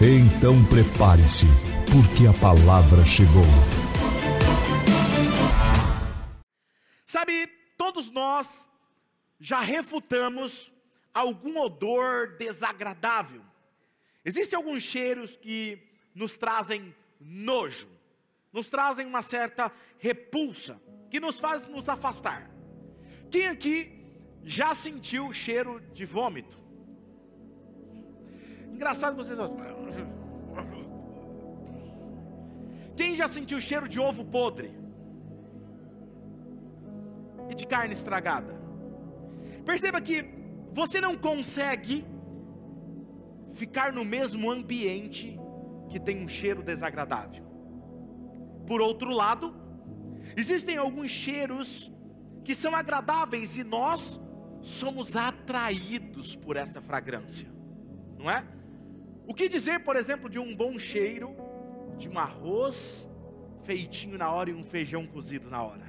Então prepare-se, porque a palavra chegou. Sabe, todos nós já refutamos algum odor desagradável. Existem alguns cheiros que nos trazem nojo, nos trazem uma certa repulsa, que nos faz nos afastar. Quem aqui já sentiu o cheiro de vômito? Engraçado vocês. Quem já sentiu o cheiro de ovo podre? E de carne estragada? Perceba que você não consegue ficar no mesmo ambiente que tem um cheiro desagradável. Por outro lado, existem alguns cheiros que são agradáveis e nós somos atraídos por essa fragrância, não é? O que dizer, por exemplo, de um bom cheiro de um arroz feitinho na hora e um feijão cozido na hora?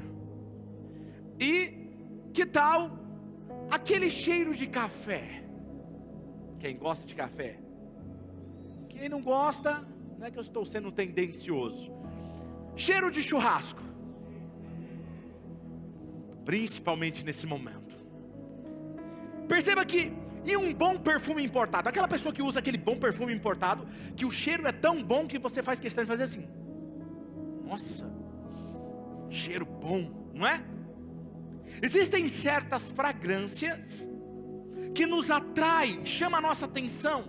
E que tal aquele cheiro de café? Quem gosta de café? Quem não gosta, não é que eu estou sendo tendencioso. Cheiro de churrasco. Principalmente nesse momento. Perceba que e um bom perfume importado. Aquela pessoa que usa aquele bom perfume importado, que o cheiro é tão bom que você faz questão de fazer assim. Nossa, cheiro bom, não é? Existem certas fragrâncias que nos atraem, chama a nossa atenção.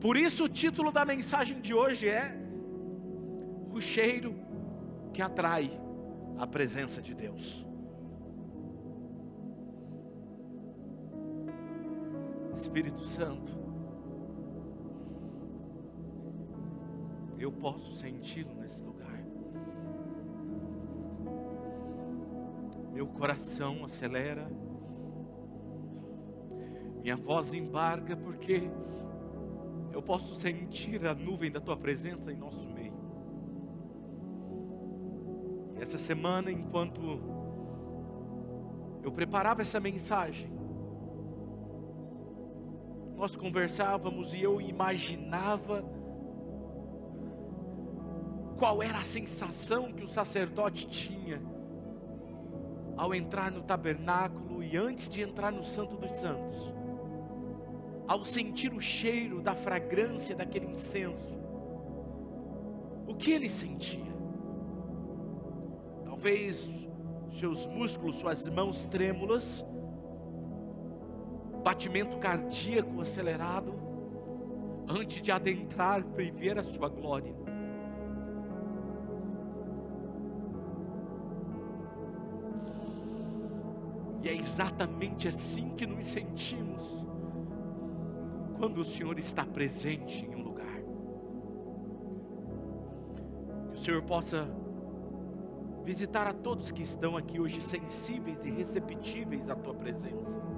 Por isso o título da mensagem de hoje é o cheiro que atrai a presença de Deus. Espírito Santo, eu posso senti-lo nesse lugar. Meu coração acelera, minha voz embarga, porque eu posso sentir a nuvem da tua presença em nosso meio. E essa semana, enquanto eu preparava essa mensagem, nós conversávamos e eu imaginava qual era a sensação que o sacerdote tinha ao entrar no tabernáculo e antes de entrar no Santo dos Santos, ao sentir o cheiro da fragrância daquele incenso, o que ele sentia? Talvez seus músculos, suas mãos trêmulas, batimento cardíaco acelerado, antes de adentrar para ver a sua glória. E é exatamente assim que nos sentimos quando o Senhor está presente em um lugar. Que o Senhor possa visitar a todos que estão aqui hoje sensíveis e receptíveis à tua presença.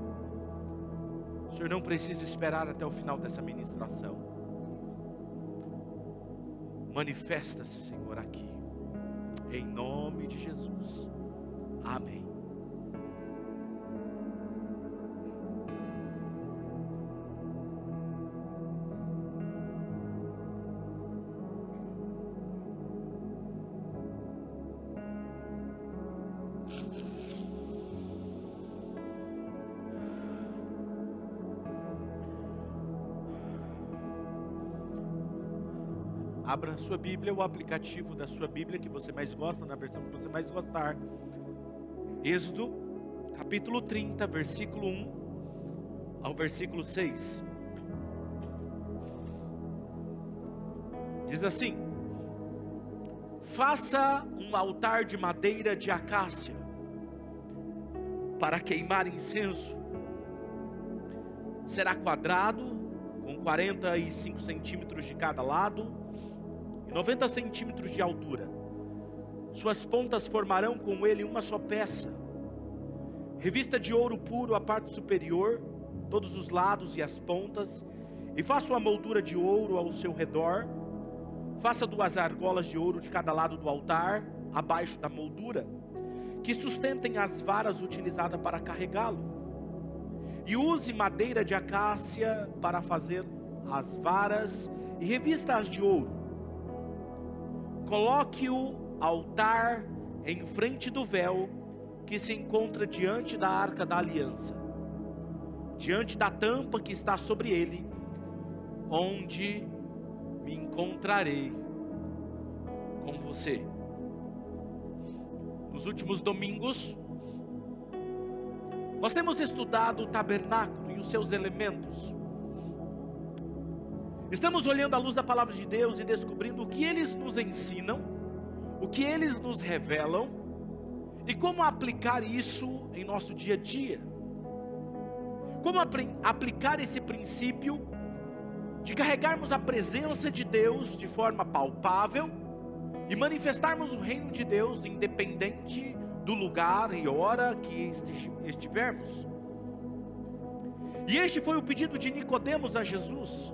O Senhor não precisa esperar até o final dessa ministração. Manifesta-se, Senhor, aqui. Em nome de Jesus. Amém. Abra sua Bíblia, o aplicativo da sua Bíblia que você mais gosta, na versão que você mais gostar. Êxodo, capítulo 30, versículo 1 ao versículo 6. Diz assim: Faça um altar de madeira de acácia para queimar incenso. Será quadrado com 45 centímetros de cada lado 90 centímetros de altura. Suas pontas formarão com ele uma só peça. Revista de ouro puro a parte superior, todos os lados e as pontas, e faça uma moldura de ouro ao seu redor. Faça duas argolas de ouro de cada lado do altar, abaixo da moldura, que sustentem as varas utilizadas para carregá-lo. E use madeira de acácia para fazer as varas e revista-as de ouro. Coloque o altar em frente do véu que se encontra diante da arca da aliança, diante da tampa que está sobre ele, onde me encontrarei com você. Nos últimos domingos, nós temos estudado o tabernáculo e os seus elementos. Estamos olhando à luz da palavra de Deus e descobrindo o que eles nos ensinam, o que eles nos revelam e como aplicar isso em nosso dia a dia. Como aplicar esse princípio de carregarmos a presença de Deus de forma palpável e manifestarmos o reino de Deus independente do lugar e hora que estivermos. E este foi o pedido de Nicodemos a Jesus.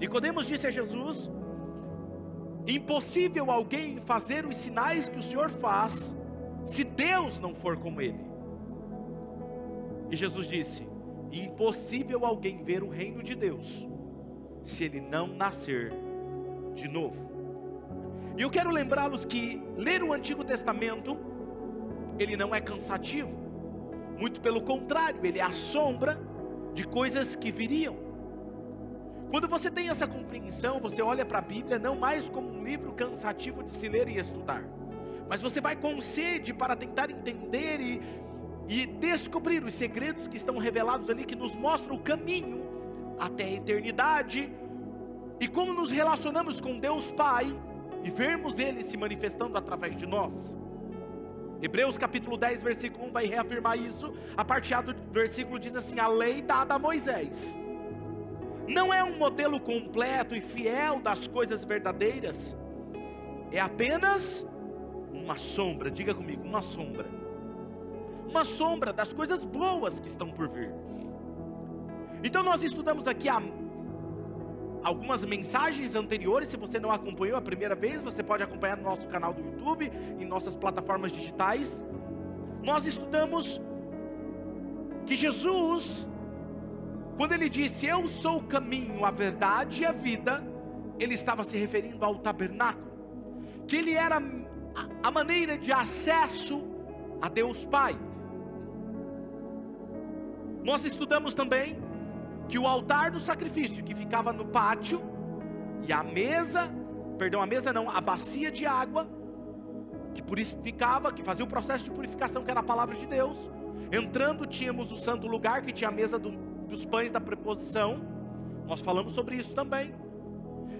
Nicodemos disse a Jesus: Impossível alguém fazer os sinais que o Senhor faz se Deus não for com ele. E Jesus disse: Impossível alguém ver o reino de Deus se ele não nascer de novo. E eu quero lembrá-los que ler o Antigo Testamento, ele não é cansativo, muito pelo contrário, ele é a sombra de coisas que viriam. Quando você tem essa compreensão, você olha para a Bíblia não mais como um livro cansativo de se ler e estudar, mas você vai com sede para tentar entender e, e descobrir os segredos que estão revelados ali, que nos mostram o caminho até a eternidade, e como nos relacionamos com Deus Pai, e vermos Ele se manifestando através de nós. Hebreus capítulo 10, versículo 1 vai reafirmar isso. A parte A do versículo diz assim: A lei dada a Moisés não é um modelo completo e fiel das coisas verdadeiras, é apenas uma sombra, diga comigo, uma sombra. Uma sombra das coisas boas que estão por vir. Então nós estudamos aqui a algumas mensagens anteriores. Se você não acompanhou a primeira vez, você pode acompanhar no nosso canal do YouTube, em nossas plataformas digitais. Nós estudamos que Jesus, quando ele disse: Eu sou o caminho, a verdade e a vida, ele estava se referindo ao tabernáculo, que ele era a maneira de acesso a Deus Pai. Nós estudamos também que o altar do sacrifício que ficava no pátio e a mesa, perdão, a mesa não, a bacia de água que purificava, que fazia o processo de purificação que era a palavra de Deus. Entrando tínhamos o santo lugar que tinha a mesa do, dos pães da preposição. Nós falamos sobre isso também.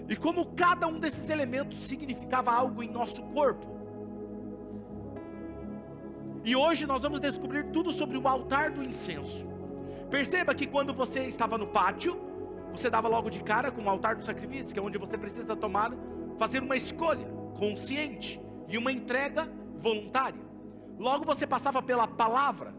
E como cada um desses elementos significava algo em nosso corpo. E hoje nós vamos descobrir tudo sobre o altar do incenso. Perceba que quando você estava no pátio, você dava logo de cara com o altar do sacrifício, que é onde você precisa tomar, fazer uma escolha consciente e uma entrega voluntária. Logo você passava pela palavra,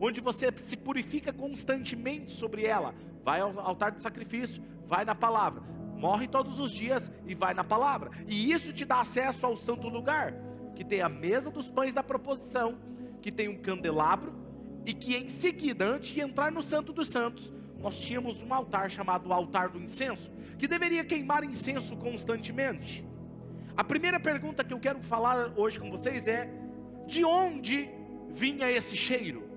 onde você se purifica constantemente sobre ela. Vai ao altar do sacrifício, vai na palavra. Morre todos os dias e vai na palavra. E isso te dá acesso ao santo lugar, que tem a mesa dos pães da proposição, que tem um candelabro e que em seguida, antes de entrar no Santo dos Santos, nós tínhamos um altar chamado altar do incenso, que deveria queimar incenso constantemente. A primeira pergunta que eu quero falar hoje com vocês é: de onde vinha esse cheiro?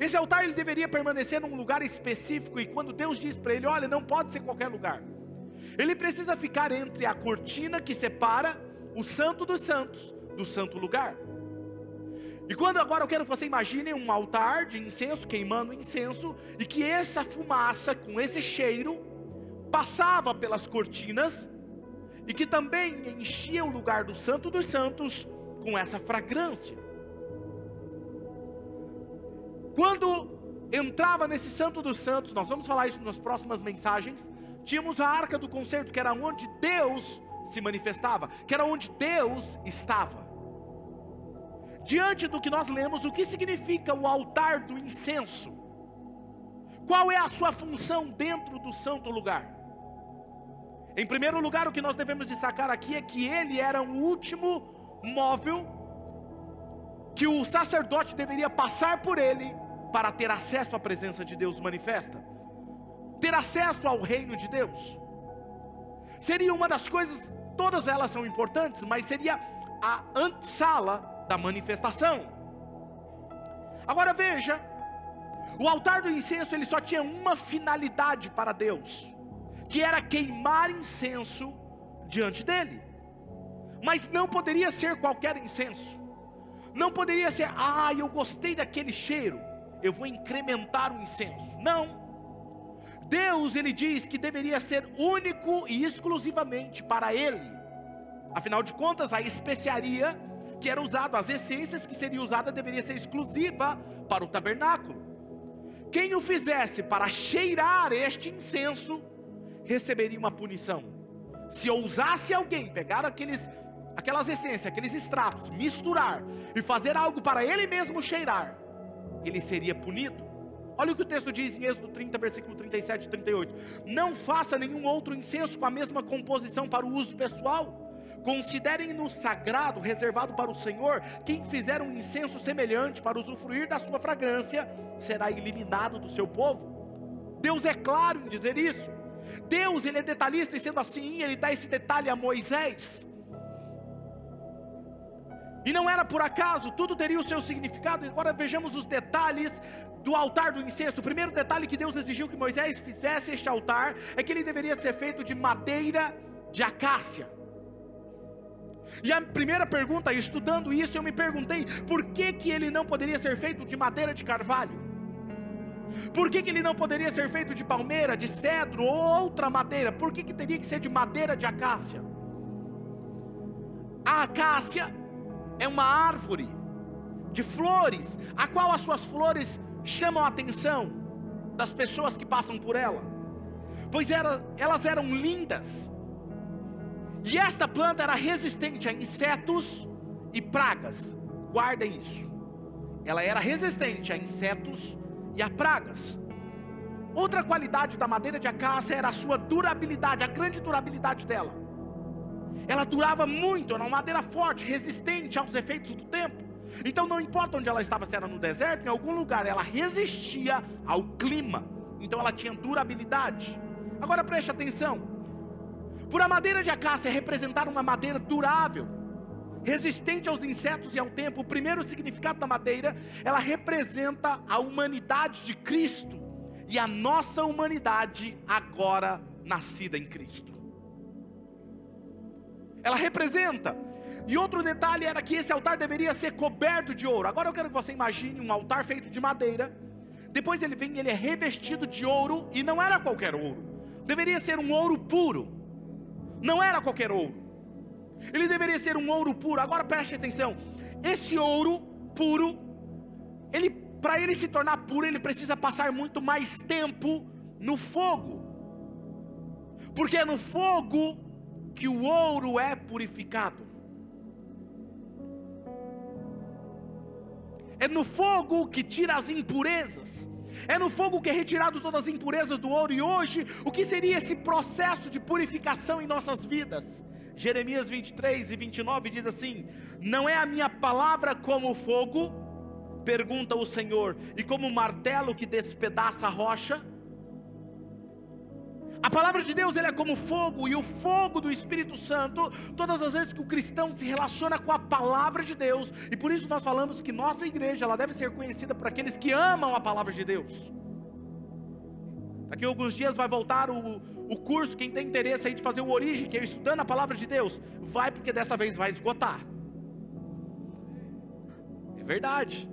Esse altar ele deveria permanecer num lugar específico e quando Deus diz para ele, olha, não pode ser qualquer lugar. Ele precisa ficar entre a cortina que separa o santo dos santos do santo lugar. E quando agora eu quero que você imagine um altar de incenso, queimando incenso, e que essa fumaça, com esse cheiro, passava pelas cortinas, e que também enchia o lugar do Santo dos Santos com essa fragrância. Quando entrava nesse Santo dos Santos, nós vamos falar isso nas próximas mensagens. Tínhamos a arca do concerto, que era onde Deus se manifestava, que era onde Deus estava. Diante do que nós lemos, o que significa o altar do incenso? Qual é a sua função dentro do santo lugar? Em primeiro lugar, o que nós devemos destacar aqui é que ele era o último móvel que o sacerdote deveria passar por ele para ter acesso à presença de Deus manifesta, ter acesso ao reino de Deus. Seria uma das coisas, todas elas são importantes, mas seria a antessala da manifestação. Agora veja, o altar do incenso ele só tinha uma finalidade para Deus, que era queimar incenso diante dele. Mas não poderia ser qualquer incenso. Não poderia ser, ah, eu gostei daquele cheiro eu vou incrementar o incenso. Não. Deus, ele diz que deveria ser único e exclusivamente para ele. Afinal de contas, a especiaria que era usada, as essências que seria usada deveria ser exclusiva para o tabernáculo. Quem o fizesse para cheirar este incenso receberia uma punição. Se ousasse alguém pegar aqueles aquelas essências, aqueles extratos, misturar e fazer algo para ele mesmo cheirar, ele seria punido. Olha o que o texto diz em Êxodo 30, versículo 37 e 38. Não faça nenhum outro incenso com a mesma composição para o uso pessoal. Considerem-no sagrado, reservado para o Senhor. Quem fizer um incenso semelhante para usufruir da sua fragrância, será eliminado do seu povo. Deus é claro em dizer isso. Deus, ele é detalhista e sendo assim, ele dá esse detalhe a Moisés. E não era por acaso, tudo teria o seu significado. Agora vejamos os detalhes do altar do incenso. O primeiro detalhe que Deus exigiu que Moisés fizesse este altar é que ele deveria ser feito de madeira de acácia. E a primeira pergunta, estudando isso, eu me perguntei: por que, que ele não poderia ser feito de madeira de carvalho? Por que, que ele não poderia ser feito de palmeira, de cedro ou outra madeira? Por que, que teria que ser de madeira de acácia? A acácia é uma árvore de flores, a qual as suas flores chamam a atenção das pessoas que passam por ela, pois era, elas eram lindas, e esta planta era resistente a insetos e pragas, guardem isso, ela era resistente a insetos e a pragas. Outra qualidade da madeira de acácia era a sua durabilidade, a grande durabilidade dela ela durava muito, era uma madeira forte, resistente aos efeitos do tempo. Então não importa onde ela estava, se era no deserto, em algum lugar, ela resistia ao clima. Então ela tinha durabilidade. Agora preste atenção. Por a madeira de acácia representar uma madeira durável, resistente aos insetos e ao tempo, o primeiro significado da madeira, ela representa a humanidade de Cristo e a nossa humanidade agora nascida em Cristo ela representa. E outro detalhe era que esse altar deveria ser coberto de ouro. Agora eu quero que você imagine um altar feito de madeira. Depois ele vem, ele é revestido de ouro e não era qualquer ouro. Deveria ser um ouro puro. Não era qualquer ouro. Ele deveria ser um ouro puro. Agora preste atenção. Esse ouro puro, ele para ele se tornar puro, ele precisa passar muito mais tempo no fogo. Porque no fogo que o ouro é purificado. É no fogo que tira as impurezas. É no fogo que é retirado todas as impurezas do ouro. E hoje, o que seria esse processo de purificação em nossas vidas? Jeremias 23 e 29 diz assim: Não é a minha palavra como fogo, pergunta o Senhor, e como martelo que despedaça a rocha? A palavra de Deus é como fogo, e o fogo do Espírito Santo, todas as vezes que o cristão se relaciona com a palavra de Deus, e por isso nós falamos que nossa igreja ela deve ser conhecida por aqueles que amam a palavra de Deus. Daqui a alguns dias vai voltar o, o curso, quem tem interesse aí de fazer o origem, que é estudando a palavra de Deus, vai porque dessa vez vai esgotar. É verdade.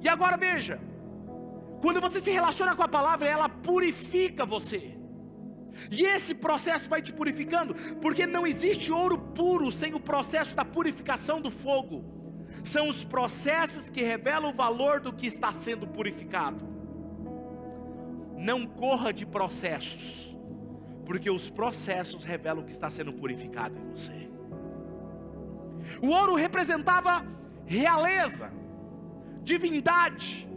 E agora veja, quando você se relaciona com a palavra, ela purifica você. E esse processo vai te purificando, porque não existe ouro puro sem o processo da purificação do fogo. São os processos que revelam o valor do que está sendo purificado. não corra de processos, porque os processos revelam o que está sendo purificado em você. O ouro representava realeza, divindade,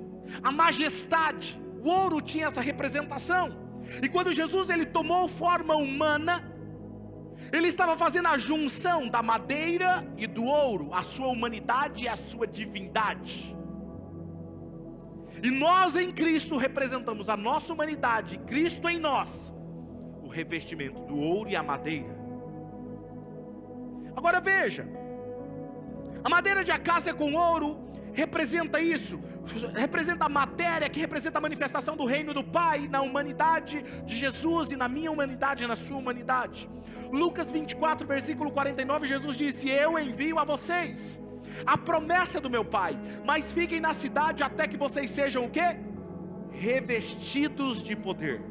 a majestade. O ouro tinha essa representação. E quando Jesus ele tomou forma humana, ele estava fazendo a junção da madeira e do ouro, a sua humanidade e a sua divindade. E nós em Cristo representamos a nossa humanidade, Cristo em nós, o revestimento do ouro e a madeira. Agora veja, a madeira de acácia com ouro representa isso, representa a matéria que representa a manifestação do reino do Pai na humanidade de Jesus e na minha humanidade e na sua humanidade. Lucas 24, versículo 49, Jesus disse: Eu envio a vocês a promessa do meu Pai, mas fiquem na cidade até que vocês sejam o que? Revestidos de poder.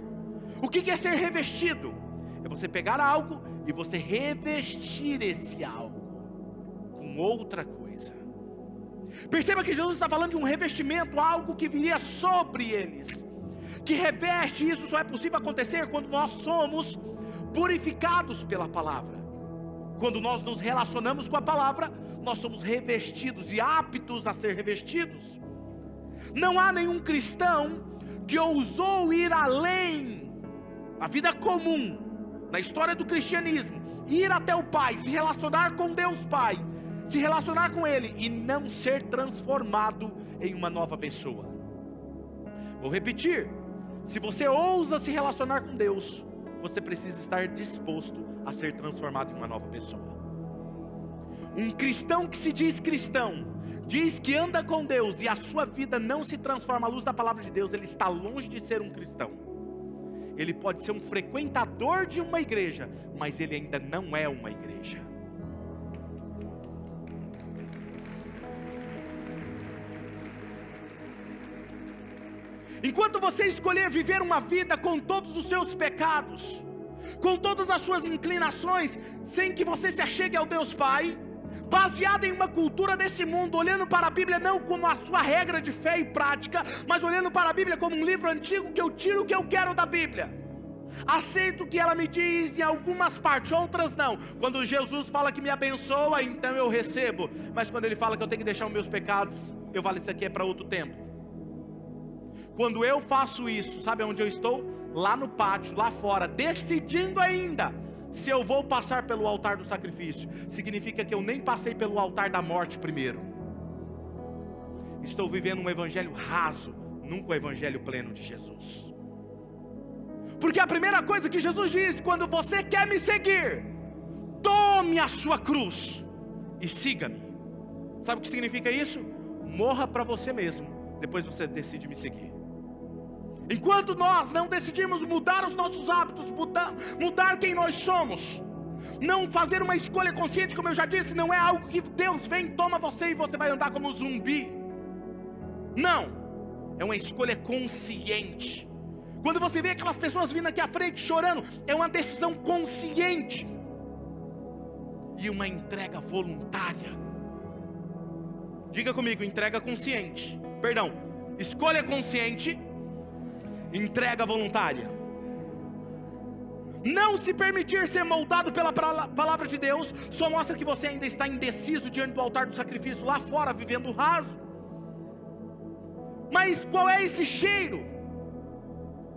O que é ser revestido? É você pegar algo e você revestir esse algo com outra coisa. Perceba que Jesus está falando de um revestimento, algo que viria sobre eles, que reveste, isso só é possível acontecer quando nós somos purificados pela palavra. Quando nós nos relacionamos com a palavra, nós somos revestidos e aptos a ser revestidos. Não há nenhum cristão que ousou ir além na vida comum, na história do cristianismo, ir até o Pai, se relacionar com Deus Pai, se relacionar com Ele e não ser transformado em uma nova pessoa. Vou repetir: se você ousa se relacionar com Deus, você precisa estar disposto a ser transformado em uma nova pessoa. Um cristão que se diz cristão, diz que anda com Deus e a sua vida não se transforma à luz da palavra de Deus, ele está longe de ser um cristão. Ele pode ser um frequentador de uma igreja, mas ele ainda não é uma igreja. Enquanto você escolher viver uma vida com todos os seus pecados, com todas as suas inclinações, sem que você se achegue ao Deus Pai, baseado em uma cultura desse mundo, olhando para a Bíblia não como a sua regra de fé e prática, mas olhando para a Bíblia como um livro antigo que eu tiro o que eu quero da Bíblia. Aceito o que ela me diz em algumas partes, outras não. Quando Jesus fala que me abençoa, então eu recebo. Mas quando ele fala que eu tenho que deixar os meus pecados, eu falo isso aqui é para outro tempo. Quando eu faço isso, sabe onde eu estou? Lá no pátio, lá fora, decidindo ainda se eu vou passar pelo altar do sacrifício. Significa que eu nem passei pelo altar da morte primeiro. Estou vivendo um evangelho raso, nunca o evangelho pleno de Jesus. Porque a primeira coisa que Jesus diz, quando você quer me seguir, tome a sua cruz e siga-me. Sabe o que significa isso? Morra para você mesmo, depois você decide me seguir. Enquanto nós não decidirmos mudar os nossos hábitos, mudar, mudar quem nós somos, não fazer uma escolha consciente, como eu já disse, não é algo que Deus vem, toma você e você vai andar como zumbi. Não, é uma escolha consciente. Quando você vê aquelas pessoas vindo aqui à frente chorando, é uma decisão consciente e uma entrega voluntária. Diga comigo, entrega consciente. Perdão, escolha consciente entrega voluntária. Não se permitir ser moldado pela palavra de Deus só mostra que você ainda está indeciso diante do altar do sacrifício lá fora, vivendo raso. Mas qual é esse cheiro?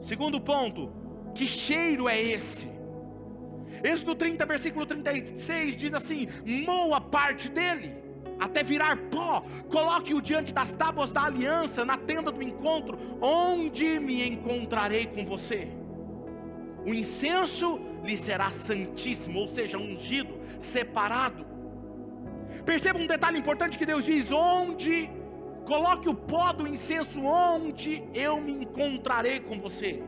Segundo ponto, que cheiro é esse? Êxodo 30, versículo 36 diz assim: moa parte dele até virar pó, coloque-o diante das tábuas da aliança, na tenda do encontro, onde me encontrarei com você. O incenso lhe será santíssimo, ou seja, ungido, separado. Perceba um detalhe importante que Deus diz: onde coloque o pó do incenso, onde eu me encontrarei com você.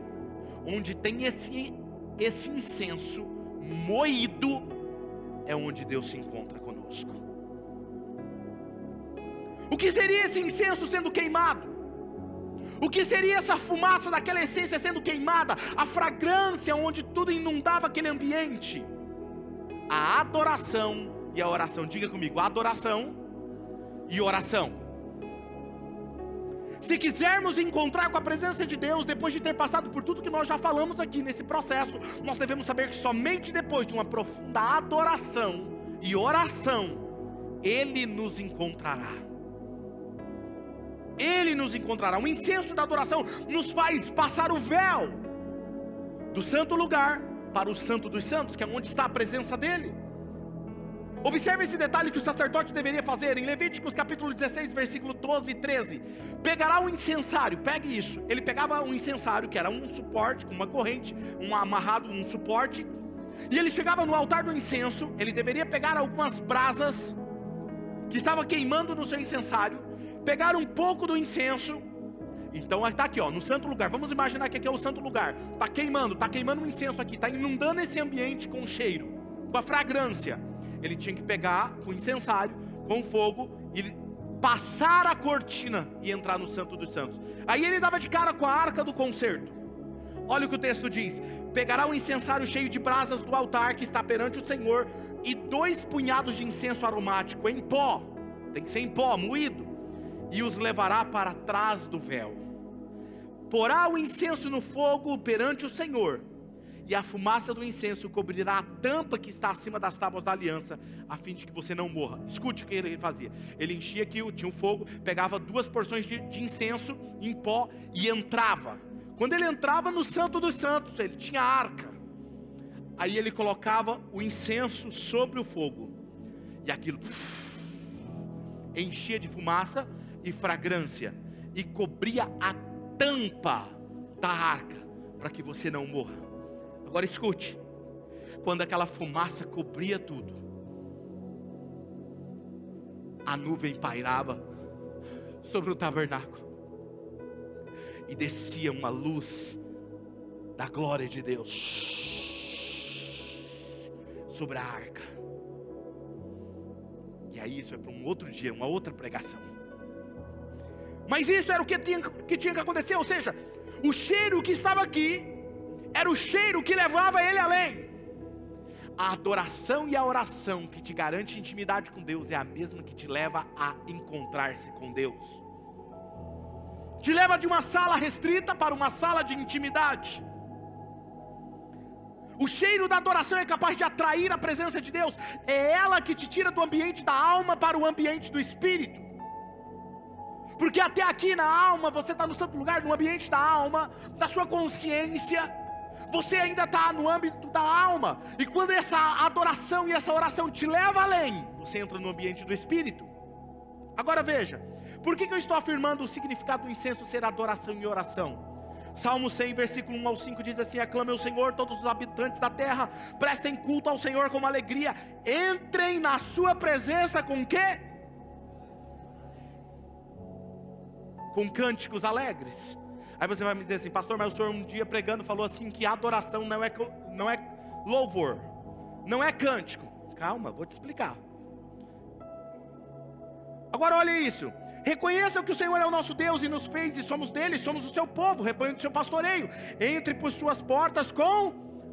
Onde tem esse, esse incenso moído, é onde Deus se encontra conosco. O que seria esse incenso sendo queimado? O que seria essa fumaça daquela essência sendo queimada? A fragrância onde tudo inundava aquele ambiente? A adoração e a oração. Diga comigo, adoração e oração. Se quisermos encontrar com a presença de Deus, depois de ter passado por tudo que nós já falamos aqui nesse processo, nós devemos saber que somente depois de uma profunda adoração e oração, Ele nos encontrará. Ele nos encontrará. O incenso da adoração nos faz passar o véu do santo lugar para o santo dos santos, que é onde está a presença dele. Observe esse detalhe que o sacerdote deveria fazer em Levíticos capítulo 16, versículo 12 e 13. Pegará o incensário, pegue isso. Ele pegava um incensário, que era um suporte, com uma corrente, um amarrado, um suporte. E ele chegava no altar do incenso, ele deveria pegar algumas brasas que estava queimando no seu incensário, pegar um pouco do incenso. Então está aqui, ó, no santo lugar. Vamos imaginar que aqui é o santo lugar. Está queimando, está queimando um incenso aqui, está inundando esse ambiente com cheiro, com a fragrância ele tinha que pegar com incensário, com fogo, e passar a cortina e entrar no Santo dos Santos. Aí ele dava de cara com a arca do concerto. Olha o que o texto diz: pegará um incensário cheio de brasas do altar que está perante o Senhor, e dois punhados de incenso aromático em pó, tem que ser em pó, moído, e os levará para trás do véu. Porá o incenso no fogo perante o Senhor, e a fumaça do incenso cobrirá a tampa que está acima das tábuas da aliança, a fim de que você não morra. Escute o que ele fazia: ele enchia aqui, tinha um fogo, pegava duas porções de, de incenso em pó e entrava. Quando ele entrava no Santo dos Santos, ele tinha arca. Aí ele colocava o incenso sobre o fogo, e aquilo enchia de fumaça e fragrância, e cobria a tampa da arca, para que você não morra. Agora escute: quando aquela fumaça cobria tudo, a nuvem pairava sobre o tabernáculo e descia uma luz da glória de Deus sobre a arca. E aí isso é para um outro dia, uma outra pregação. Mas isso era o que tinha, que tinha que acontecer, ou seja, o cheiro que estava aqui era o cheiro que levava ele além. A adoração e a oração que te garante intimidade com Deus é a mesma que te leva a encontrar-se com Deus. Te leva de uma sala restrita para uma sala de intimidade. O cheiro da adoração é capaz de atrair a presença de Deus. É ela que te tira do ambiente da alma para o ambiente do espírito. Porque até aqui na alma, você está no santo lugar, no ambiente da alma, da sua consciência você ainda está no âmbito da alma. E quando essa adoração e essa oração te leva além, você entra no ambiente do espírito. Agora veja, por que, que eu estou afirmando o significado do incenso ser adoração e oração? Salmo 100, versículo 1 ao 5 diz assim: Aclame o Senhor, todos os habitantes da terra, prestem culto ao Senhor com alegria, entrem na Sua presença com quê? Com cânticos alegres. Aí você vai me dizer assim, pastor, mas o senhor um dia pregando falou assim que adoração não é, não é louvor, não é cântico. Calma, vou te explicar. Agora olhe isso. Reconheça que o Senhor é o nosso Deus e nos fez e somos dele, somos o seu povo, rebanho do seu pastoreio. Entre por suas portas com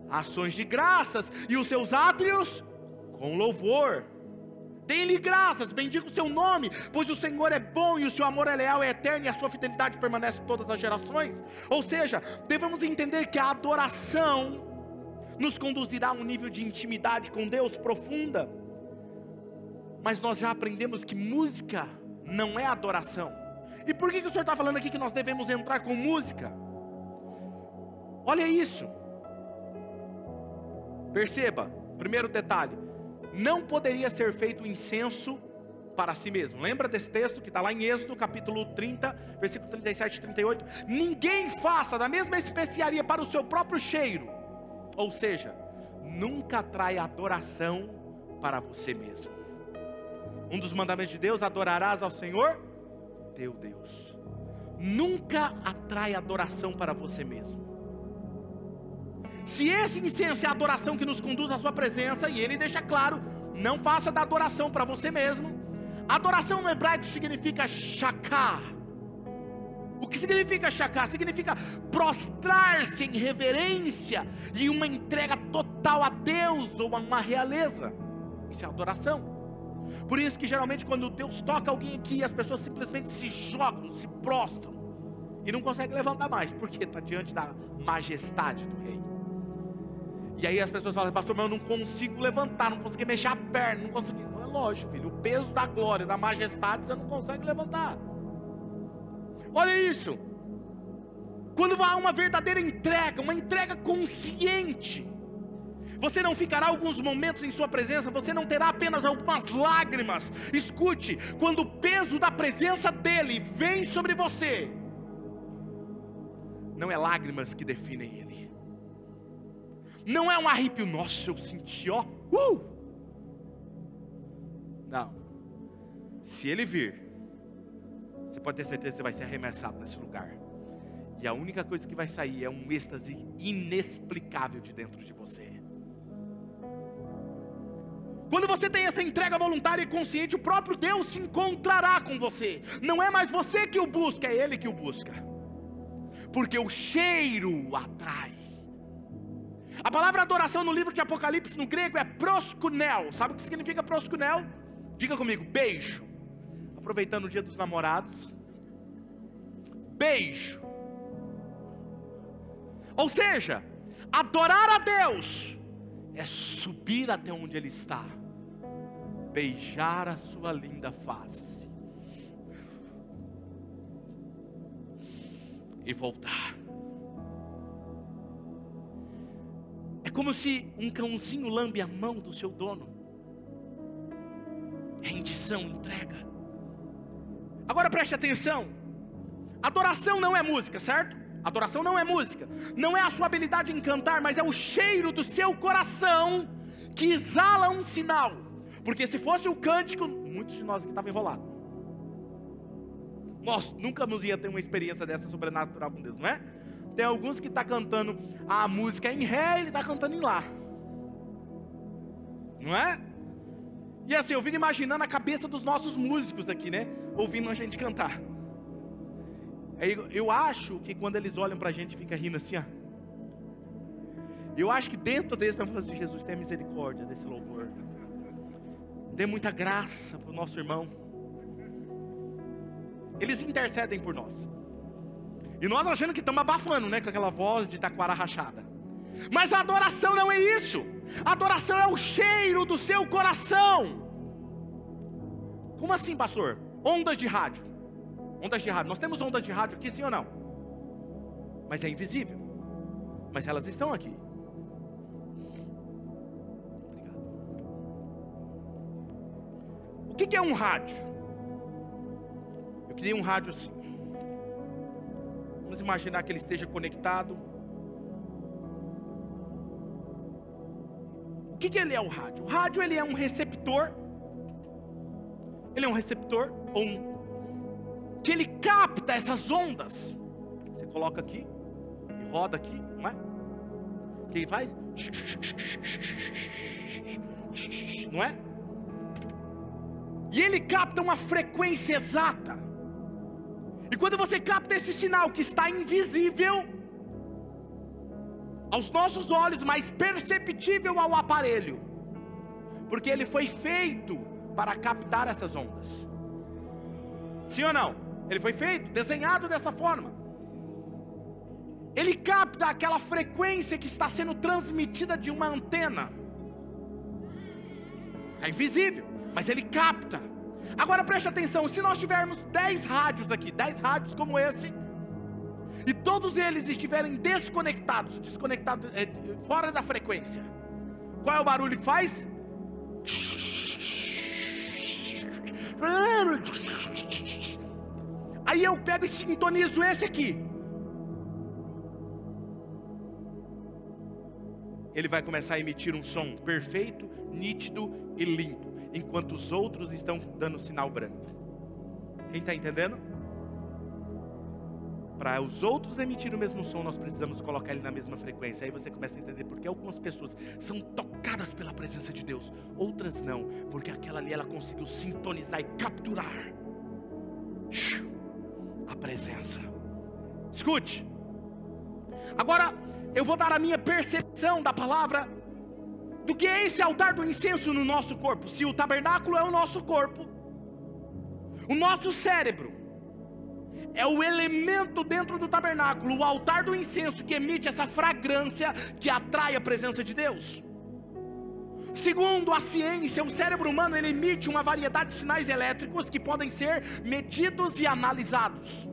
ações de graças e os seus átrios com louvor. Deem-lhe graças, bendiga o seu nome, pois o Senhor é bom e o seu amor é leal, é eterno e a sua fidelidade permanece todas as gerações. Ou seja, devemos entender que a adoração nos conduzirá a um nível de intimidade com Deus profunda. Mas nós já aprendemos que música não é adoração. E por que, que o Senhor está falando aqui que nós devemos entrar com música? Olha isso. Perceba, primeiro detalhe não poderia ser feito incenso para si mesmo. Lembra desse texto que está lá em Êxodo, capítulo 30, versículo 37 e 38? Ninguém faça da mesma especiaria para o seu próprio cheiro. Ou seja, nunca trai adoração para você mesmo. Um dos mandamentos de Deus: adorarás ao Senhor, teu Deus. Nunca atrai adoração para você mesmo. Se esse incenso é a adoração que nos conduz à sua presença, e ele deixa claro, não faça da adoração para você mesmo. Adoração no hebraico significa shakar. O que significa shakar? Significa prostrar-se em reverência e uma entrega total a Deus ou a uma realeza. Isso é adoração. Por isso que geralmente quando Deus toca alguém aqui, as pessoas simplesmente se jogam, se prostram. e não consegue levantar mais, porque está diante da majestade do rei. E aí as pessoas falam, pastor, mas eu não consigo levantar, não consigo mexer a perna, não consigo. Não é lógico, filho, o peso da glória, da majestade, você não consegue levantar. Olha isso. Quando há uma verdadeira entrega, uma entrega consciente, você não ficará alguns momentos em Sua presença, você não terá apenas algumas lágrimas. Escute, quando o peso da presença dEle vem sobre você, não é lágrimas que definem Ele, não é um arrepio, nossa, eu senti, ó, uh! Não, se Ele vir, você pode ter certeza que você vai ser arremessado nesse lugar. E a única coisa que vai sair é um êxtase inexplicável de dentro de você. Quando você tem essa entrega voluntária e consciente, o próprio Deus se encontrará com você. Não é mais você que o busca, é Ele que o busca. Porque o cheiro atrai. A palavra adoração no livro de Apocalipse no grego é proskunel. Sabe o que significa proskunel? Diga comigo, beijo. Aproveitando o dia dos namorados. Beijo. Ou seja, adorar a Deus é subir até onde Ele está, beijar a sua linda face e voltar. Como se um cãozinho lambe a mão do seu dono. Rendição, entrega. Agora preste atenção. Adoração não é música, certo? Adoração não é música, não é a sua habilidade em cantar, mas é o cheiro do seu coração que exala um sinal. Porque se fosse o cântico, muitos de nós aqui estavam enrolados. Nós nunca nos ia ter uma experiência dessa sobrenatural com Deus, não é? Tem alguns que estão tá cantando a música em ré, ele está cantando em lá. Não é? E assim, eu fico imaginando a cabeça dos nossos músicos aqui, né? Ouvindo a gente cantar. Eu acho que quando eles olham para a gente, fica rindo assim, ó. Eu acho que dentro deles estão falando assim: Jesus, tenha misericórdia desse louvor. Dê muita graça para o nosso irmão. Eles intercedem por nós. E nós achando que estamos abafando, né? Com aquela voz de taquara rachada. Mas a adoração não é isso. A adoração é o cheiro do seu coração. Como assim, pastor? Ondas de rádio. Ondas de rádio. Nós temos ondas de rádio aqui, sim ou não? Mas é invisível. Mas elas estão aqui. Obrigado. O que é um rádio? Eu queria um rádio assim. Vamos imaginar que ele esteja conectado. O que, que ele é o rádio? O rádio ele é um receptor. Ele é um receptor ou um que ele capta essas ondas. Você coloca aqui e roda aqui, não é? O que ele faz? Não é? E ele capta uma frequência exata. E quando você capta esse sinal que está invisível aos nossos olhos, mas perceptível ao aparelho, porque ele foi feito para captar essas ondas. Sim ou não? Ele foi feito, desenhado dessa forma. Ele capta aquela frequência que está sendo transmitida de uma antena. É invisível, mas ele capta. Agora preste atenção: se nós tivermos 10 rádios aqui, 10 rádios como esse, e todos eles estiverem desconectados, desconectados, é, fora da frequência, qual é o barulho que faz? Aí eu pego e sintonizo esse aqui. Ele vai começar a emitir um som perfeito, nítido e limpo, enquanto os outros estão dando sinal branco. Quem está entendendo? Para os outros emitirem o mesmo som, nós precisamos colocar ele na mesma frequência. Aí você começa a entender porque algumas pessoas são tocadas pela presença de Deus, outras não, porque aquela ali ela conseguiu sintonizar e capturar a presença. Escute. Agora eu vou dar a minha percepção da palavra do que é esse altar do incenso no nosso corpo. Se o tabernáculo é o nosso corpo, o nosso cérebro é o elemento dentro do tabernáculo, o altar do incenso que emite essa fragrância que atrai a presença de Deus. Segundo a ciência, o cérebro humano emite uma variedade de sinais elétricos que podem ser medidos e analisados.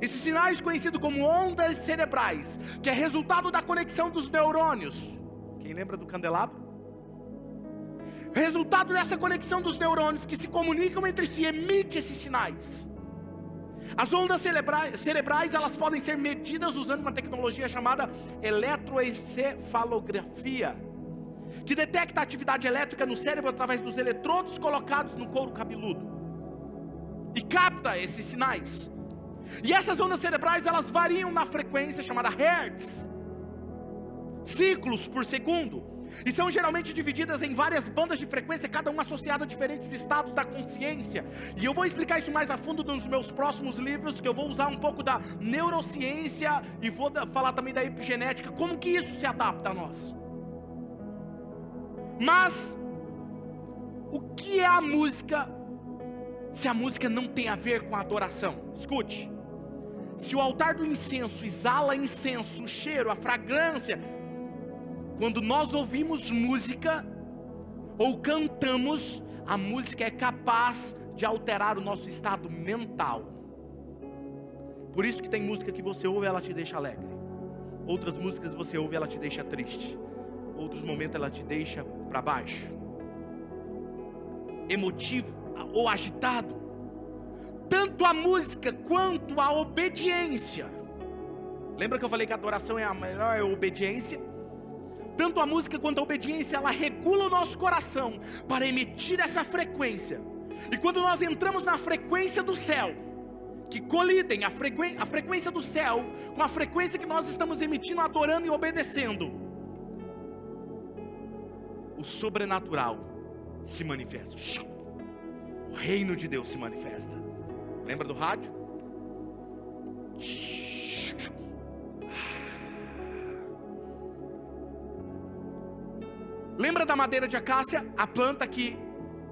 Esses sinais conhecidos como ondas cerebrais, que é resultado da conexão dos neurônios. Quem lembra do candelabro? Resultado dessa conexão dos neurônios que se comunicam entre si, emite esses sinais. As ondas cerebrais, cerebrais, elas podem ser medidas usando uma tecnologia chamada eletroencefalografia, que detecta a atividade elétrica no cérebro através dos eletrodos colocados no couro cabeludo e capta esses sinais. E essas ondas cerebrais, elas variam na frequência chamada hertz, ciclos por segundo e são geralmente divididas em várias bandas de frequência, cada uma associada a diferentes estados da consciência. E eu vou explicar isso mais a fundo nos meus próximos livros, que eu vou usar um pouco da neurociência e vou falar também da epigenética, como que isso se adapta a nós. Mas o que é a música se a música não tem a ver com a adoração? Escute. Se o altar do incenso exala incenso, o cheiro, a fragrância, quando nós ouvimos música ou cantamos, a música é capaz de alterar o nosso estado mental. Por isso que tem música que você ouve ela te deixa alegre. Outras músicas você ouve ela te deixa triste. Outros momentos ela te deixa para baixo. Emotivo ou agitado. Tanto a música quanto a obediência. Lembra que eu falei que a adoração é a melhor obediência? Tanto a música quanto a obediência, ela regula o nosso coração para emitir essa frequência. E quando nós entramos na frequência do céu, que colidem a, a frequência do céu com a frequência que nós estamos emitindo, adorando e obedecendo, o sobrenatural se manifesta. O reino de Deus se manifesta. Lembra do rádio? Lembra madeira de acácia, a planta que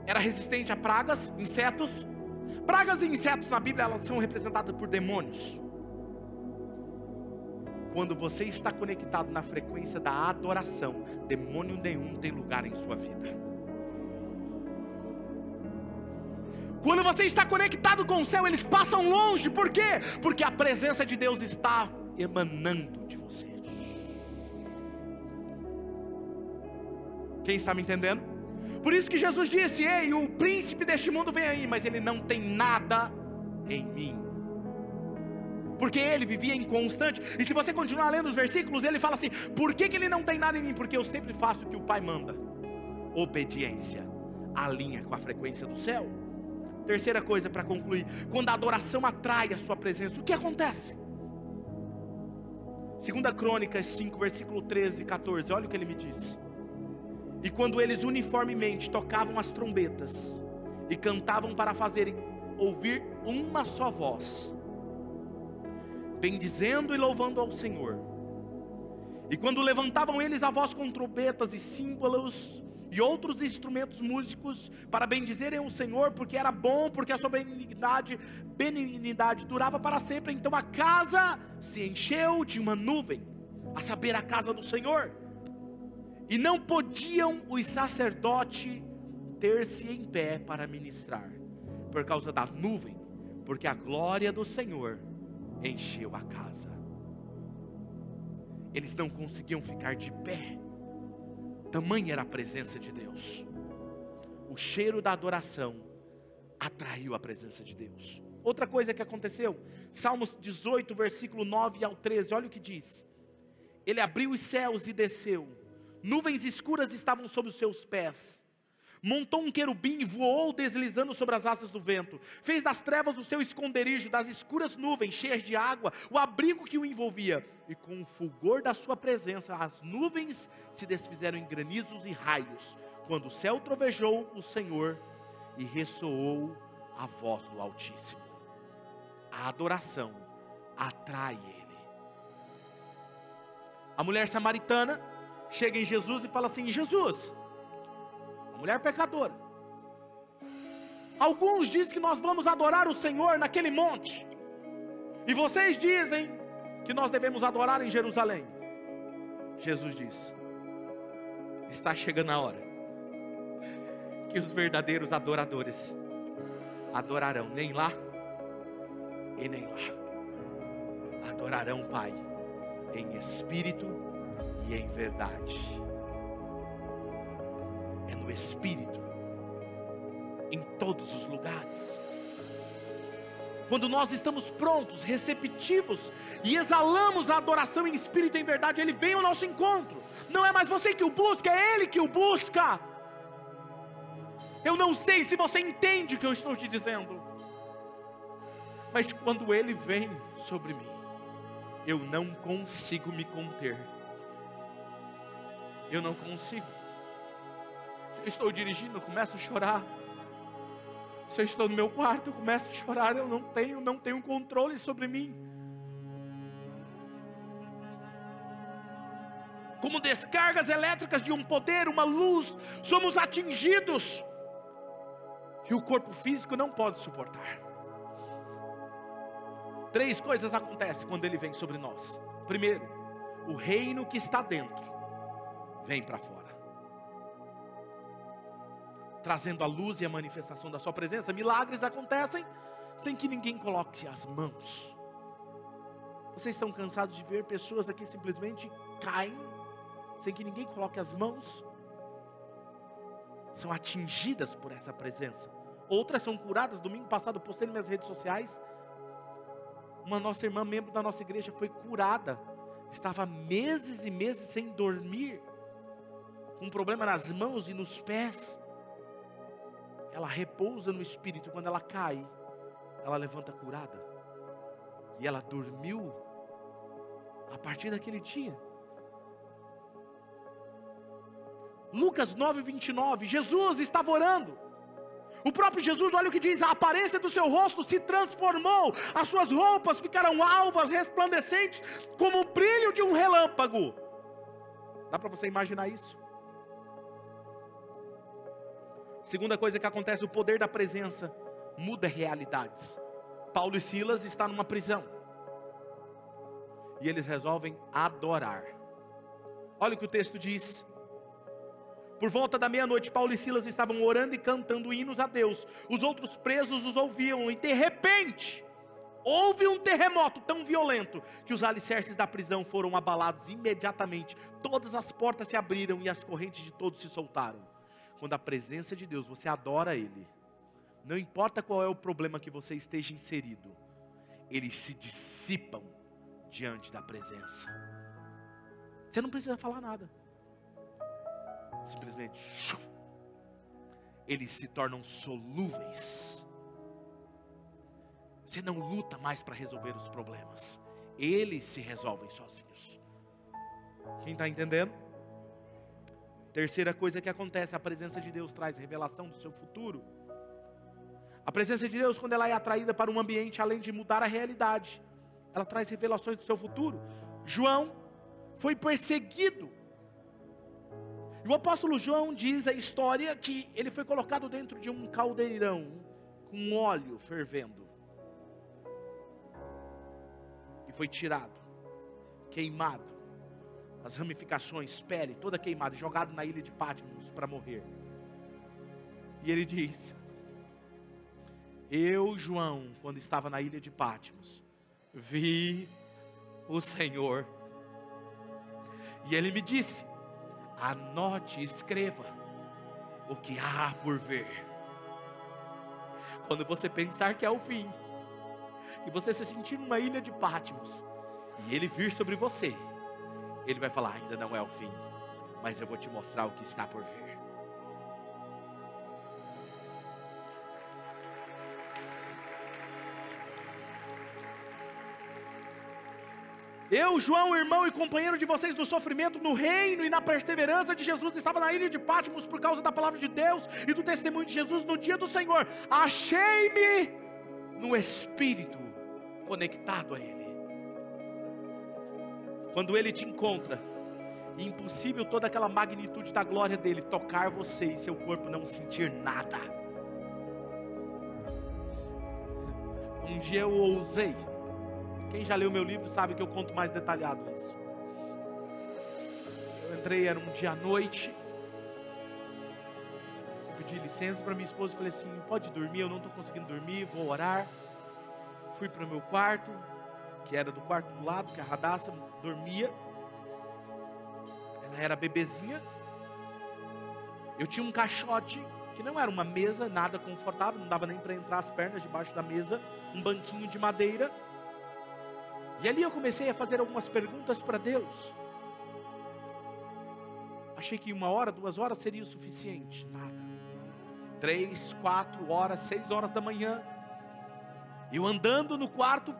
era resistente a pragas, insetos? Pragas e insetos na Bíblia elas são representadas por demônios. Quando você está conectado na frequência da adoração, demônio nenhum tem lugar em sua vida. Quando você está conectado com o céu, eles passam longe, por quê? Porque a presença de Deus está emanando de você. Quem está me entendendo? Por isso que Jesus disse: Ei, o príncipe deste mundo vem aí, mas ele não tem nada em mim. Porque ele vivia inconstante. E se você continuar lendo os versículos, ele fala assim: Por que, que ele não tem nada em mim? Porque eu sempre faço o que o Pai manda. Obediência. Alinha com a frequência do céu. Terceira coisa para concluir: quando a adoração atrai a sua presença, o que acontece? Segunda Crônicas 5, versículo 13 e 14, olha o que ele me disse. E quando eles uniformemente tocavam as trombetas e cantavam para fazerem ouvir uma só voz, bendizendo e louvando ao Senhor. E quando levantavam eles a voz com trombetas e símbolos e outros instrumentos músicos para bendizerem o Senhor, porque era bom, porque a sua benignidade, benignidade durava para sempre, então a casa se encheu de uma nuvem, a saber, a casa do Senhor e não podiam os sacerdotes ter-se em pé para ministrar, por causa da nuvem, porque a glória do Senhor encheu a casa. Eles não conseguiam ficar de pé, tamanha era a presença de Deus. O cheiro da adoração atraiu a presença de Deus. Outra coisa que aconteceu, Salmos 18, versículo 9 ao 13, olha o que diz: Ele abriu os céus e desceu nuvens escuras estavam sobre os seus pés. Montou um querubim e voou deslizando sobre as asas do vento. Fez das trevas o seu esconderijo, das escuras nuvens cheias de água, o abrigo que o envolvia. E com o fulgor da sua presença, as nuvens se desfizeram em granizos e raios. Quando o céu trovejou o Senhor e ressoou a voz do Altíssimo. A adoração atrai ele. A mulher samaritana chega em Jesus e fala assim: Jesus, mulher pecadora. Alguns dizem que nós vamos adorar o Senhor naquele monte. E vocês dizem que nós devemos adorar em Jerusalém. Jesus diz: Está chegando a hora que os verdadeiros adoradores adorarão nem lá e nem lá. Adorarão o Pai em espírito e em verdade. É no espírito, em todos os lugares. Quando nós estamos prontos, receptivos e exalamos a adoração em espírito e em verdade, Ele vem ao nosso encontro. Não é mais você que o busca, é Ele que o busca. Eu não sei se você entende o que eu estou te dizendo, mas quando Ele vem sobre mim, eu não consigo me conter. Eu não consigo. Se eu estou dirigindo, eu começo a chorar. Se eu estou no meu quarto, eu começo a chorar. Eu não tenho, não tenho controle sobre mim. Como descargas elétricas de um poder, uma luz, somos atingidos que o corpo físico não pode suportar. Três coisas acontecem quando ele vem sobre nós. Primeiro, o reino que está dentro vem para fora, trazendo a luz e a manifestação da Sua presença. Milagres acontecem sem que ninguém coloque as mãos. Vocês estão cansados de ver pessoas aqui simplesmente caem, sem que ninguém coloque as mãos? São atingidas por essa presença outras são curadas. Domingo passado postei nas minhas redes sociais. Uma nossa irmã, membro da nossa igreja, foi curada. Estava meses e meses sem dormir, um problema nas mãos e nos pés. Ela repousa no espírito, quando ela cai, ela levanta curada. E ela dormiu a partir daquele dia. Lucas 9, 29, Jesus estava orando. O próprio Jesus, olha o que diz: a aparência do seu rosto se transformou, as suas roupas ficaram alvas, resplandecentes, como o brilho de um relâmpago. Dá para você imaginar isso? Segunda coisa que acontece, o poder da presença muda realidades. Paulo e Silas estão numa prisão. E eles resolvem adorar. Olha o que o texto diz. Por volta da meia-noite, Paulo e Silas estavam orando e cantando hinos a Deus. Os outros presos os ouviam e de repente, houve um terremoto tão violento que os alicerces da prisão foram abalados imediatamente. Todas as portas se abriram e as correntes de todos se soltaram. Quando a presença de Deus, você adora Ele. Não importa qual é o problema que você esteja inserido, eles se dissipam diante da presença. Você não precisa falar nada simplesmente eles se tornam solúveis. Você não luta mais para resolver os problemas, eles se resolvem sozinhos. Quem está entendendo? Terceira coisa que acontece, a presença de Deus traz revelação do seu futuro. A presença de Deus, quando ela é atraída para um ambiente, além de mudar a realidade, ela traz revelações do seu futuro. João foi perseguido e o apóstolo João diz a história que ele foi colocado dentro de um caldeirão com óleo fervendo. E foi tirado, queimado, as ramificações, pele, toda queimada, jogado na ilha de Patmos para morrer. E ele diz: Eu, João, quando estava na ilha de Patmos, vi o Senhor. E ele me disse: anote, escreva o que há por ver. Quando você pensar que é o fim, e você se sentir numa ilha de Patmos, e ele vir sobre você, ele vai falar: ainda não é o fim, mas eu vou te mostrar o que está por vir. Eu, João, irmão e companheiro de vocês no sofrimento, no reino e na perseverança de Jesus, estava na ilha de Patmos por causa da palavra de Deus e do testemunho de Jesus no dia do Senhor. Achei-me no Espírito conectado a Ele. Quando Ele te encontra, impossível toda aquela magnitude da glória dele tocar você e seu corpo não sentir nada. Um dia eu ousei Quem já leu meu livro sabe que eu conto mais detalhado isso. Eu entrei, era um dia à noite. Eu pedi licença para minha esposa e falei assim: pode dormir, eu não estou conseguindo dormir, vou orar. Fui para o meu quarto, que era do quarto do lado, que a Radassa dormia. Ela era bebezinha. Eu tinha um caixote que não era uma mesa, nada confortável, não dava nem para entrar as pernas debaixo da mesa, um banquinho de madeira. E ali eu comecei a fazer algumas perguntas para Deus. Achei que uma hora, duas horas seria o suficiente. Nada. Três, quatro horas, seis horas da manhã. Eu andando no quarto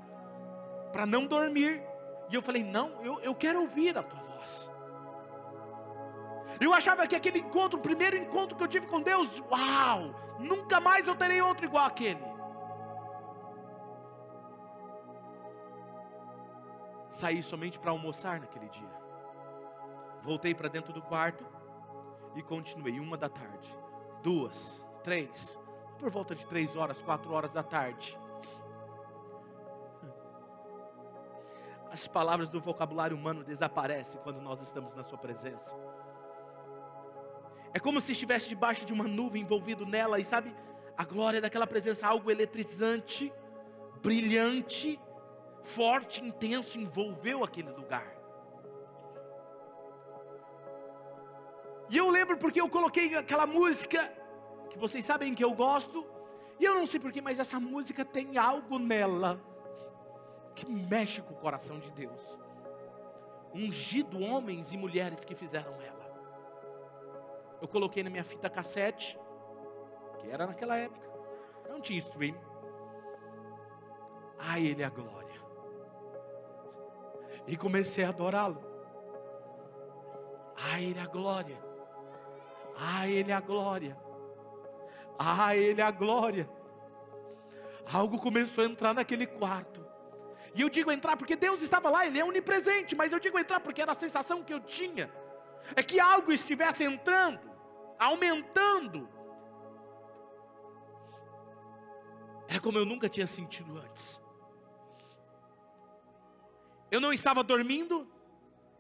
para não dormir. E eu falei: Não, eu, eu quero ouvir a tua voz. Eu achava que aquele encontro, o primeiro encontro que eu tive com Deus, uau, nunca mais eu terei outro igual aquele. Saí somente para almoçar naquele dia. Voltei para dentro do quarto e continuei uma da tarde, duas, três, por volta de três horas, quatro horas da tarde. As palavras do vocabulário humano desaparecem quando nós estamos na Sua presença. É como se estivesse debaixo de uma nuvem envolvido nela e sabe, a glória daquela presença, algo eletrizante, brilhante, forte, intenso, envolveu aquele lugar. E eu lembro porque eu coloquei aquela música que vocês sabem que eu gosto, e eu não sei porquê, mas essa música tem algo nela que mexe com o coração de Deus. Ungido homens e mulheres que fizeram ela eu coloquei na minha fita cassete, que era naquela época, não tinha stream. A Ele a glória. E comecei a adorá-lo. A Ele a glória. A Ele a glória. A Ele a glória. Algo começou a entrar naquele quarto. E eu digo entrar porque Deus estava lá, Ele é onipresente, mas eu digo entrar porque era a sensação que eu tinha. É que algo estivesse entrando aumentando. Era como eu nunca tinha sentido antes. Eu não estava dormindo,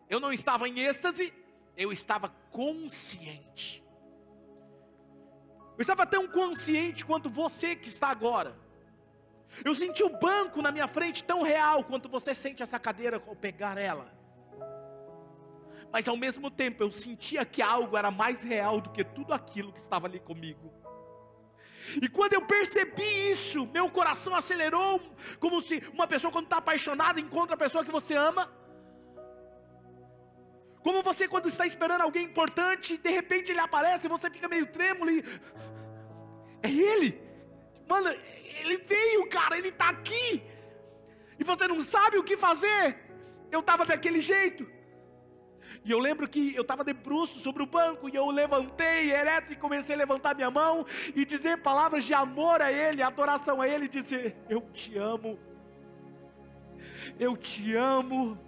eu não estava em êxtase, eu estava consciente. Eu estava tão consciente quanto você que está agora. Eu senti o banco na minha frente tão real quanto você sente essa cadeira ao pegar ela mas ao mesmo tempo eu sentia que algo era mais real do que tudo aquilo que estava ali comigo. E quando eu percebi isso, meu coração acelerou, como se uma pessoa, quando está apaixonada, encontra a pessoa que você ama. Como você, quando está esperando alguém importante, de repente ele aparece, e você fica meio trêmulo e. É ele! Mano, ele veio, cara, ele está aqui! E você não sabe o que fazer. Eu estava daquele jeito. E eu lembro que eu estava de bruço sobre o banco e eu levantei ereto e comecei a levantar minha mão e dizer palavras de amor a Ele, adoração a Ele, dizer: Eu te amo, eu te amo,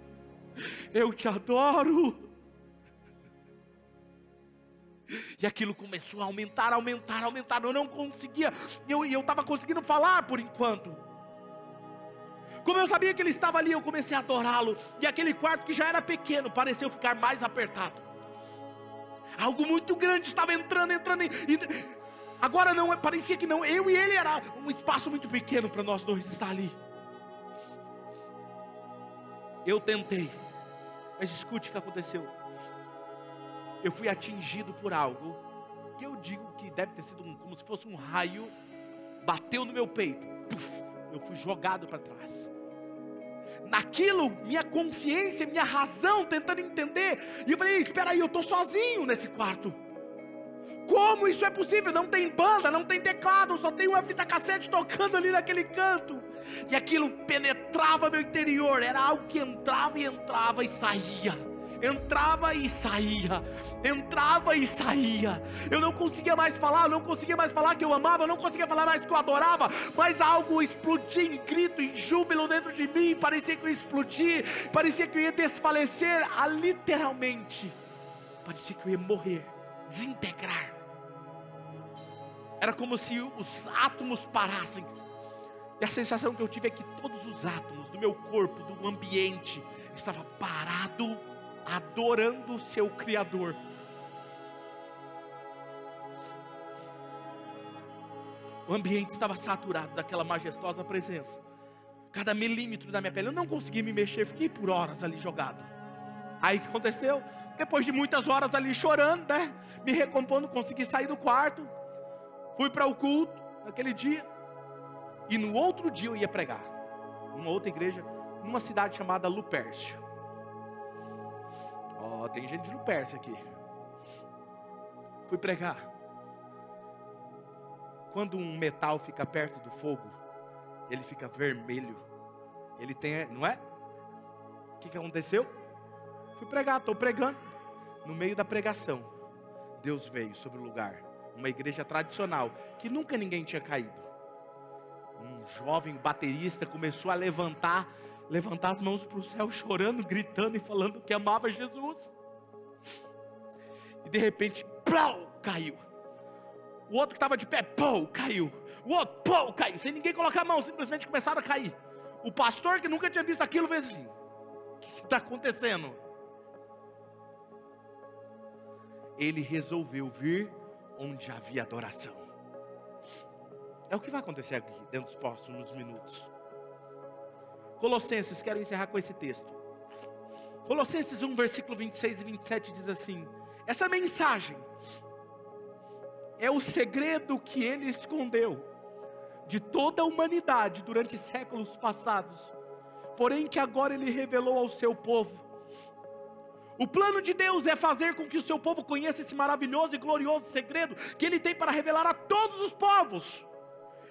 eu te adoro. E aquilo começou a aumentar, aumentar, aumentar. Eu não conseguia, eu estava conseguindo falar por enquanto. Como eu sabia que ele estava ali, eu comecei a adorá-lo. E aquele quarto que já era pequeno pareceu ficar mais apertado. Algo muito grande estava entrando, entrando. E agora não, parecia que não. Eu e ele era um espaço muito pequeno para nós dois estar ali. Eu tentei, mas escute o que aconteceu. Eu fui atingido por algo que eu digo que deve ter sido um, como se fosse um raio, bateu no meu peito. Puf, eu fui jogado para trás. Naquilo, minha consciência, minha razão tentando entender. E eu falei: espera aí, eu estou sozinho nesse quarto. Como isso é possível? Não tem banda, não tem teclado, só tem uma fita cassete tocando ali naquele canto. E aquilo penetrava meu interior, era algo que entrava e entrava e saía entrava e saía, entrava e saía. Eu não conseguia mais falar, eu não conseguia mais falar que eu amava, eu não conseguia falar mais que eu adorava, mas algo explodia em grito, em júbilo dentro de mim. Parecia que eu ia explodir, parecia que eu ia desfalecer, ah, literalmente. Parecia que eu ia morrer, desintegrar. Era como se os átomos parassem E a sensação que eu tive é que todos os átomos do meu corpo, do ambiente, estava parado, adorando o seu Criador. O ambiente estava saturado daquela majestosa presença. Cada milímetro da minha pele, eu não conseguia me mexer, fiquei por horas ali jogado. Aí o que aconteceu? Depois de muitas horas ali chorando, né? Me recompondo, consegui sair do quarto. Fui para o culto naquele dia. E no outro dia eu ia pregar. Numa outra igreja, numa cidade chamada Lupércio. Ó, oh, tem gente de Lupércio aqui. Fui pregar. Quando um metal fica perto do fogo, ele fica vermelho. Ele tem, não é? O que, que aconteceu? Fui pregar, estou pregando. No meio da pregação, Deus veio sobre o lugar. Uma igreja tradicional, que nunca ninguém tinha caído. Um jovem baterista começou a levantar, levantar as mãos para o céu, chorando, gritando e falando que amava Jesus. E de repente, plau, caiu. O outro que estava de pé, pô, caiu. O outro, pô, caiu. Sem ninguém colocar a mão, simplesmente começaram a cair. O pastor que nunca tinha visto aquilo fez assim: O que está acontecendo? Ele resolveu vir onde havia adoração. É o que vai acontecer aqui dentro dos próximos minutos. Colossenses, quero encerrar com esse texto. Colossenses 1, versículo 26 e 27 diz assim: Essa mensagem é o segredo que ele escondeu de toda a humanidade durante séculos passados, porém que agora ele revelou ao seu povo. O plano de Deus é fazer com que o seu povo conheça esse maravilhoso e glorioso segredo que ele tem para revelar a todos os povos.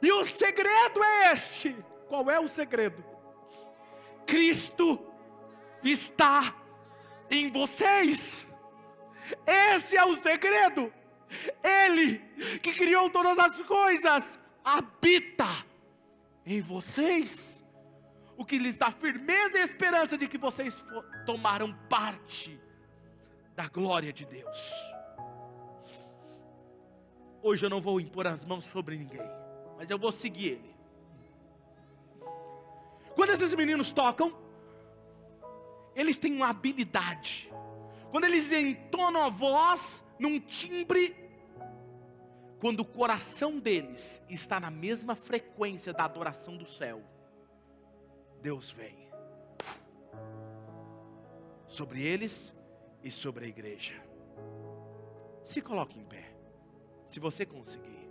E o segredo é este: qual é o segredo? Cristo está em vocês. Esse é o segredo. Ele que criou todas as coisas habita em vocês, o que lhes dá firmeza e esperança de que vocês tomaram parte da glória de Deus. Hoje eu não vou impor as mãos sobre ninguém, mas eu vou seguir Ele. Quando esses meninos tocam, eles têm uma habilidade. Quando eles entonam a voz num timbre quando o coração deles está na mesma frequência da adoração do céu, Deus vem sobre eles e sobre a igreja. Se coloque em pé, se você conseguir.